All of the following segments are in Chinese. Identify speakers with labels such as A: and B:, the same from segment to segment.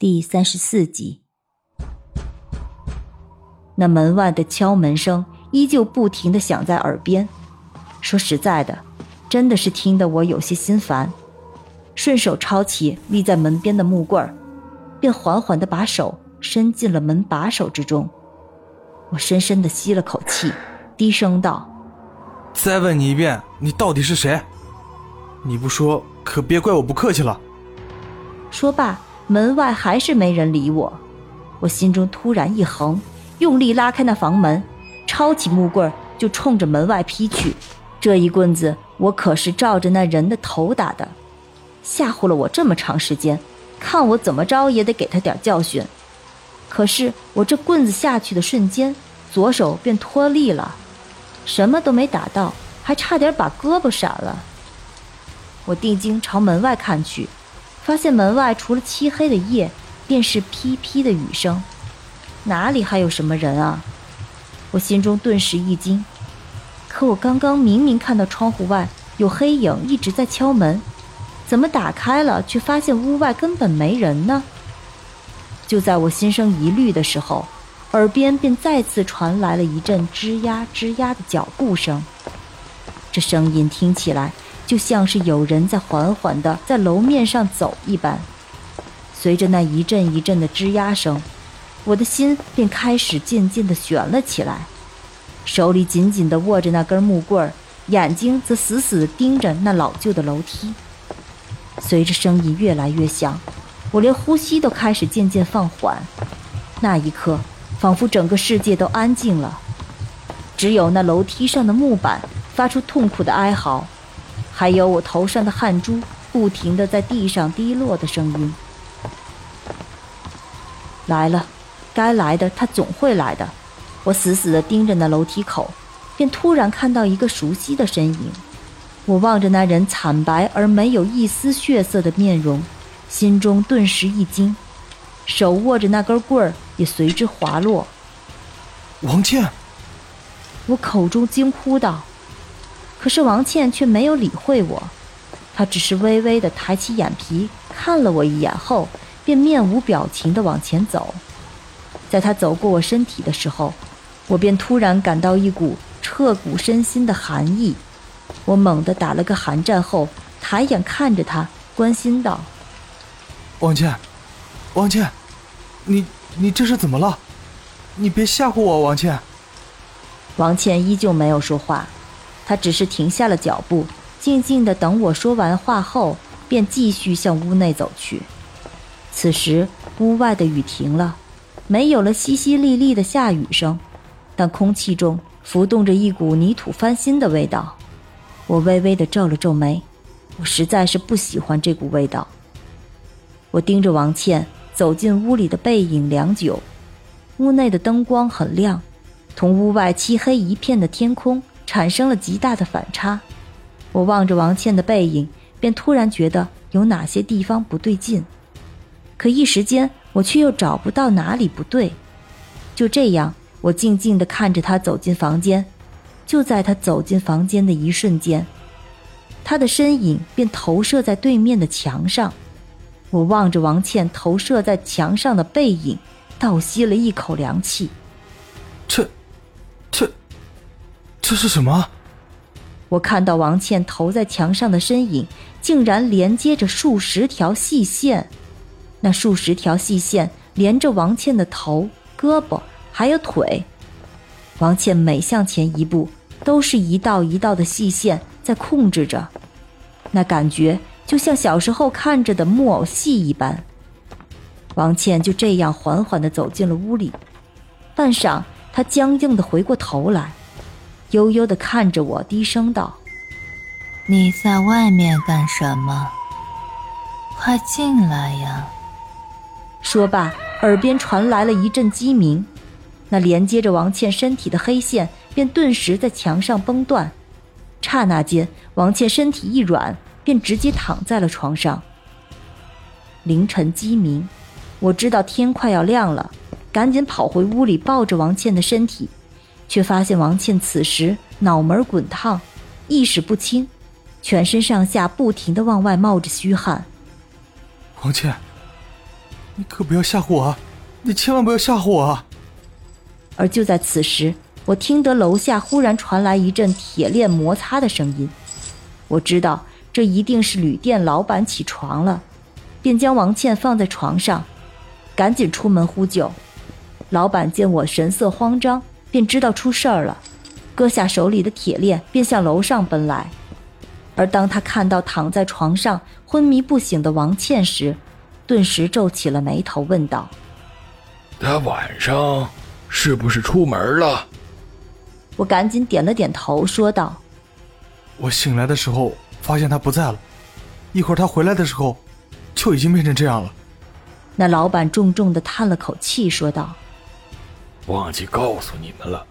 A: 第三十四集，那门外的敲门声依旧不停的响在耳边。说实在的，真的是听得我有些心烦。顺手抄起立在门边的木棍儿，便缓缓的把手伸进了门把手之中。我深深的吸了口气，低声道：“
B: 再问你一遍，你到底是谁？你不说，可别怪我不客气了。”
A: 说罢。门外还是没人理我，我心中突然一横，用力拉开那房门，抄起木棍就冲着门外劈去。这一棍子我可是照着那人的头打的，吓唬了我这么长时间，看我怎么着也得给他点教训。可是我这棍子下去的瞬间，左手便脱力了，什么都没打到，还差点把胳膊闪了。我定睛朝门外看去。发现门外除了漆黑的夜，便是噼噼的雨声，哪里还有什么人啊？我心中顿时一惊。可我刚刚明明看到窗户外有黑影一直在敲门，怎么打开了却发现屋外根本没人呢？就在我心生疑虑的时候，耳边便再次传来了一阵吱呀吱呀的脚步声，这声音听起来。就像是有人在缓缓地在楼面上走一般，随着那一阵一阵的吱呀声，我的心便开始渐渐地悬了起来，手里紧紧地握着那根木棍，眼睛则死死地盯着那老旧的楼梯。随着声音越来越响，我连呼吸都开始渐渐放缓。那一刻，仿佛整个世界都安静了，只有那楼梯上的木板发出痛苦的哀嚎。还有我头上的汗珠不停的在地上滴落的声音。来了，该来的他总会来的。我死死地盯着那楼梯口，便突然看到一个熟悉的身影。我望着那人惨白而没有一丝血色的面容，心中顿时一惊，手握着那根棍儿也随之滑落。
B: 王倩，
A: 我口中惊呼道。可是王倩却没有理会我，她只是微微的抬起眼皮看了我一眼后，便面无表情的往前走。在她走过我身体的时候，我便突然感到一股彻骨身心的寒意。我猛地打了个寒战后，抬眼看着她，关心道：“
B: 王倩，王倩，你你这是怎么了？你别吓唬我，王倩。”
A: 王倩依旧没有说话。他只是停下了脚步，静静的等我说完话后，便继续向屋内走去。此时，屋外的雨停了，没有了淅淅沥沥的下雨声，但空气中浮动着一股泥土翻新的味道。我微微的皱了皱眉，我实在是不喜欢这股味道。我盯着王倩走进屋里的背影良久，屋内的灯光很亮，同屋外漆黑一片的天空。产生了极大的反差，我望着王倩的背影，便突然觉得有哪些地方不对劲，可一时间我却又找不到哪里不对。就这样，我静静地看着她走进房间。就在她走进房间的一瞬间，她的身影便投射在对面的墙上。我望着王倩投射在墙上的背影，倒吸了一口凉气。
B: 这，这是什么？
A: 我看到王倩投在墙上的身影，竟然连接着数十条细线。那数十条细线连着王倩的头、胳膊还有腿。王倩每向前一步，都是一道一道的细线在控制着。那感觉就像小时候看着的木偶戏一般。王倩就这样缓缓地走进了屋里。半晌，她僵硬地回过头来。悠悠的看着我，低声道：“
C: 你在外面干什么？快进来呀！”
A: 说罢，耳边传来了一阵鸡鸣，那连接着王倩身体的黑线便顿时在墙上崩断。刹那间，王倩身体一软，便直接躺在了床上。凌晨鸡鸣，我知道天快要亮了，赶紧跑回屋里抱着王倩的身体，却发现王倩此时脑门滚烫，意识不清，全身上下不停的往外冒着虚汗。
B: 王倩，你可不要吓唬我啊！你千万不要吓唬我啊！
A: 而就在此时，我听得楼下忽然传来一阵铁链摩擦的声音，我知道这一定是旅店老板起床了，便将王倩放在床上，赶紧出门呼救。老板见我神色慌张，便知道出事儿了，割下手里的铁链，便向楼上奔来。而当他看到躺在床上昏迷不醒的王倩时，顿时皱起了眉头，问道：“
D: 他晚上是不是出门了？”
A: 我赶紧点了点头，说道：“
B: 我醒来的时候发现他不在了，一会儿他回来的时候，就已经变成这样了。”
A: 那老板重重的叹了口气，说道：“
D: 忘记告诉你们了，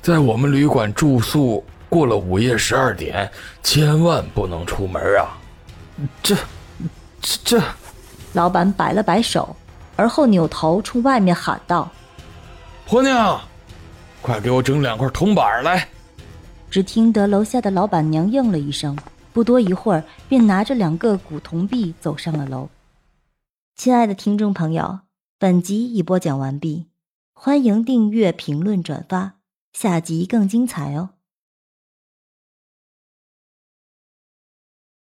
D: 在我们旅馆住宿。”过了午夜十二点，千万不能出门啊！
B: 这、这、这……
A: 老板摆了摆手，而后扭头冲外面喊道：“
D: 婆娘，快给我整两块铜板来！”
A: 只听得楼下的老板娘应了一声，不多一会儿便拿着两个古铜币走上了楼。亲爱的听众朋友，本集已播讲完毕，欢迎订阅、评论、转发，下集更精彩哦！